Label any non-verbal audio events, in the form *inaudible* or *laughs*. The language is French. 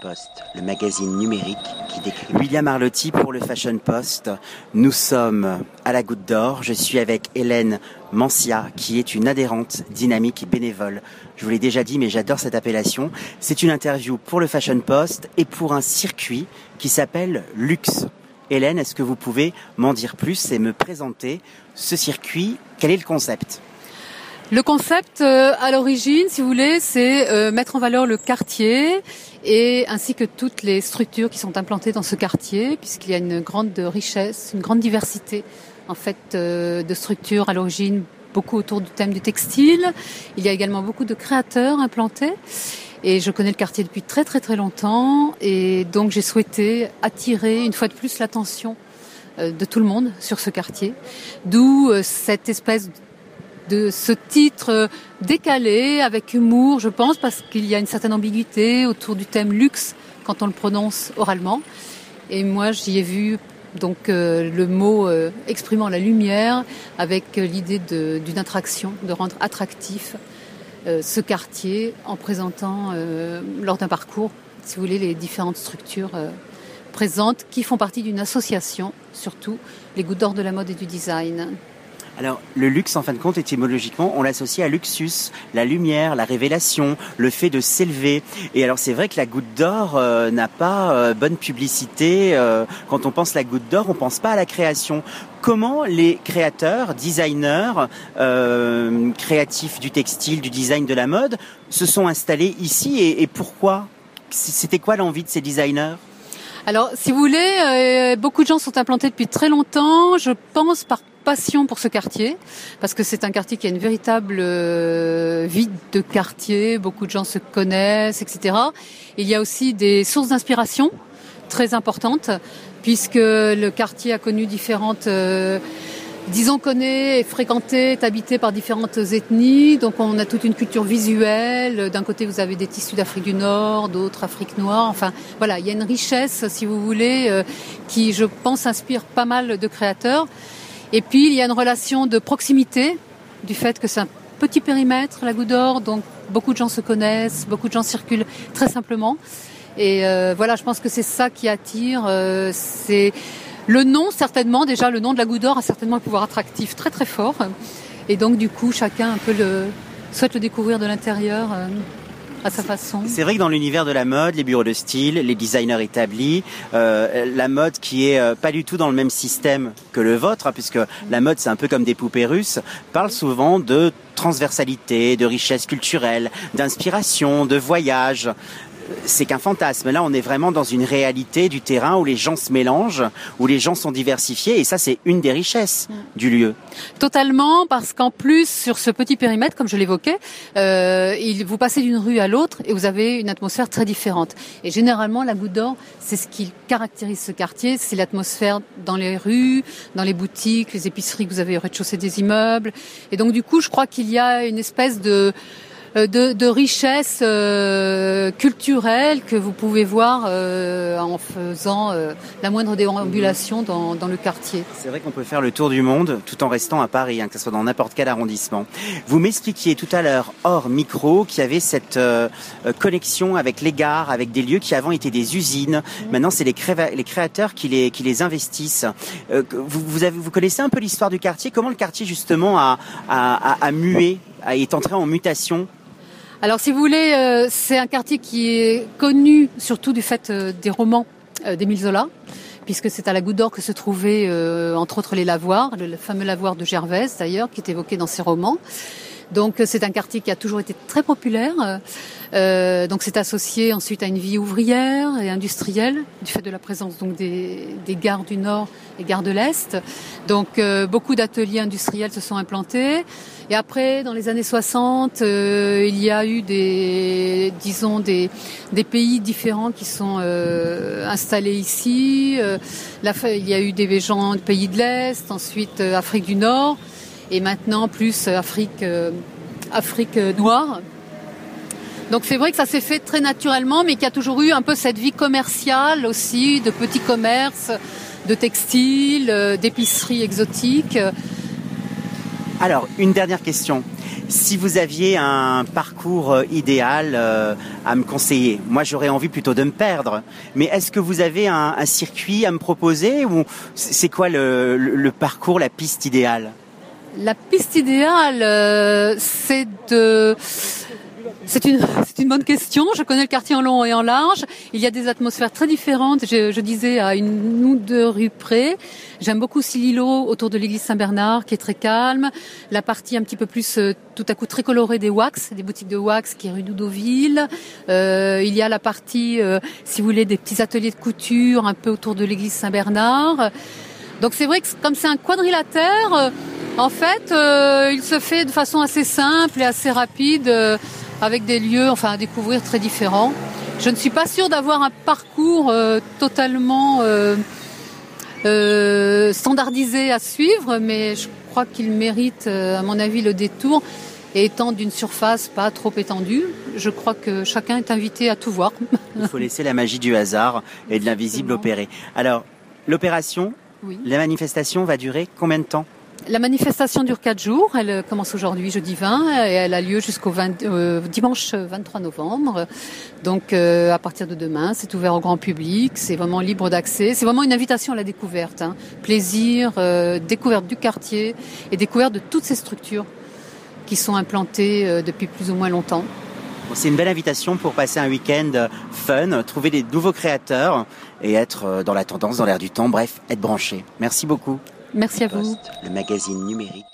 Post, le magazine numérique qui décrit. William Arlotti pour le Fashion Post. Nous sommes à la Goutte d'Or. Je suis avec Hélène Mancia, qui est une adhérente dynamique et bénévole. Je vous l'ai déjà dit, mais j'adore cette appellation. C'est une interview pour le Fashion Post et pour un circuit qui s'appelle Luxe. Hélène, est-ce que vous pouvez m'en dire plus et me présenter ce circuit? Quel est le concept? Le concept euh, à l'origine, si vous voulez, c'est euh, mettre en valeur le quartier et ainsi que toutes les structures qui sont implantées dans ce quartier, puisqu'il y a une grande richesse, une grande diversité en fait euh, de structures à l'origine, beaucoup autour du thème du textile. Il y a également beaucoup de créateurs implantés. Et je connais le quartier depuis très très très longtemps et donc j'ai souhaité attirer une fois de plus l'attention de tout le monde sur ce quartier. D'où cette espèce de ce titre euh, décalé, avec humour, je pense, parce qu'il y a une certaine ambiguïté autour du thème luxe quand on le prononce oralement. Et moi, j'y ai vu donc euh, le mot euh, exprimant la lumière avec l'idée d'une attraction, de rendre attractif ce quartier en présentant lors d'un parcours, si vous voulez, les différentes structures présentes qui font partie d'une association, surtout les gouttes d'or de la mode et du design. Alors, le luxe, en fin de compte, étymologiquement, on l'associe à luxus, la lumière, la révélation, le fait de s'élever. Et alors, c'est vrai que la goutte d'or euh, n'a pas euh, bonne publicité. Euh, quand on pense la goutte d'or, on pense pas à la création. Comment les créateurs, designers, créatifs du textile, du design, de la mode, se sont installés ici et, et pourquoi? C'était quoi l'envie de ces designers? Alors, si vous voulez, beaucoup de gens sont implantés depuis très longtemps. Je pense par passion pour ce quartier parce que c'est un quartier qui a une véritable euh, vie de quartier. Beaucoup de gens se connaissent, etc. Il y a aussi des sources d'inspiration très importantes puisque le quartier a connu différentes euh, disons qu'on est fréquenté, est habité par différentes ethnies, donc on a toute une culture visuelle. D'un côté, vous avez des tissus d'Afrique du Nord, d'autres Afrique noire. Enfin, voilà, il y a une richesse, si vous voulez, euh, qui, je pense, inspire pas mal de créateurs. Et puis, il y a une relation de proximité, du fait que c'est un petit périmètre, la Goutte d'Or, donc beaucoup de gens se connaissent, beaucoup de gens circulent très simplement. Et euh, voilà, je pense que c'est ça qui attire. Euh, c'est le nom, certainement, déjà, le nom de la Goutte d'Or a certainement un pouvoir attractif très très fort. Et donc, du coup, chacun un peu le, souhaite le découvrir de l'intérieur. Euh, C'est vrai que dans l'univers de la mode, les bureaux de style, les designers établis, euh, la mode qui est euh, pas du tout dans le même système que le vôtre, hein, puisque la mode c'est un peu comme des poupées russes, parle souvent de transversalité, de richesse culturelle, d'inspiration, de voyage c'est qu'un fantasme. Là, on est vraiment dans une réalité du terrain où les gens se mélangent, où les gens sont diversifiés, et ça, c'est une des richesses mm. du lieu. Totalement, parce qu'en plus, sur ce petit périmètre, comme je l'évoquais, euh, vous passez d'une rue à l'autre et vous avez une atmosphère très différente. Et généralement, la Goutte d'Or, c'est ce qui caractérise ce quartier, c'est l'atmosphère dans les rues, dans les boutiques, les épiceries que vous avez au rez-de-chaussée des immeubles. Et donc, du coup, je crois qu'il y a une espèce de de, de richesse euh, culturelle que vous pouvez voir euh, en faisant la moindre déambulation dans, dans le quartier. C'est vrai qu'on peut faire le tour du monde tout en restant à Paris, hein, que ce soit dans n'importe quel arrondissement. Vous m'expliquiez tout à l'heure, hors micro, qu'il y avait cette connexion avec les gares, avec des lieux qui avant étaient des usines. Mmh. Maintenant, c'est les, les, créateurs qui les, qui les investissent. vous, vous, avez, vous connaissez un peu l'histoire du quartier? Comment le quartier, justement, a, a, a, a mué, est entré en mutation? Alors si vous voulez, euh, c'est un quartier qui est connu surtout du fait euh, des romans euh, d'Émile Zola, puisque c'est à la Goutte d'Or que se trouvaient entre autres les lavoirs, le fameux lavoir de Gervaise d'ailleurs, qui est évoqué dans ses romans. Donc c'est un quartier qui a toujours été très populaire. Donc c'est associé ensuite à une vie ouvrière et industrielle du fait de la présence donc des, des gares du Nord et gares de l'Est. Donc beaucoup d'ateliers industriels se sont implantés. Et après, dans les années 60, euh, il y a eu des, disons, des, des pays différents qui sont euh, installés ici. La, il y a eu des gens du pays de l'Est, ensuite Afrique du Nord, et maintenant plus Afrique, Afrique noire. Donc c'est vrai que ça s'est fait très naturellement, mais qu'il y a toujours eu un peu cette vie commerciale aussi, de petits commerces, de textiles, euh, d'épiceries exotiques. Alors, une dernière question. Si vous aviez un parcours euh, idéal euh, à me conseiller, moi j'aurais envie plutôt de me perdre, mais est-ce que vous avez un, circuit à me proposer ou c'est quoi le, parcours, la piste idéale? La piste idéale, euh, c'est de *laughs* c'est une, bonne question. Je connais le quartier en long et en large. Il y a des atmosphères très différentes. Je, je disais à une ou deux rues près. J'aime beaucoup Sililo autour de l'église Saint-Bernard, qui est très calme. La partie un petit peu plus, euh, tout à coup, très colorée des wax, des boutiques de wax, qui est rue Doudoville. Euh, il y a la partie, euh, si vous voulez, des petits ateliers de couture, un peu autour de l'église Saint-Bernard. Donc c'est vrai que comme c'est un quadrilatère, euh, en fait, il se fait de façon assez simple et assez rapide avec des lieux enfin à découvrir très différents. Je ne suis pas sûre d'avoir un parcours euh, totalement euh, euh, standardisé à suivre, mais je crois qu'il mérite, à mon avis, le détour. Et étant d'une surface pas trop étendue, je crois que chacun est invité à tout voir. *laughs* Il faut laisser la magie du hasard et de l'invisible opérer. Alors, l'opération, la manifestation va durer combien de temps? La manifestation dure quatre jours. Elle euh, commence aujourd'hui, jeudi 20, et elle a lieu jusqu'au euh, dimanche 23 novembre. Donc, euh, à partir de demain, c'est ouvert au grand public. C'est vraiment libre d'accès. C'est vraiment une invitation à la découverte. Hein. Plaisir, découverte du quartier et découverte de toutes ces structures qui sont implantées depuis plus ou moins longtemps. c'est une belle invitation pour passer un week-end fun, trouver des nouveaux créateurs et être dans la tendance, dans l'air du temps. Bref, être branché. Merci beaucoup. Merci à vous. Le magazine numérique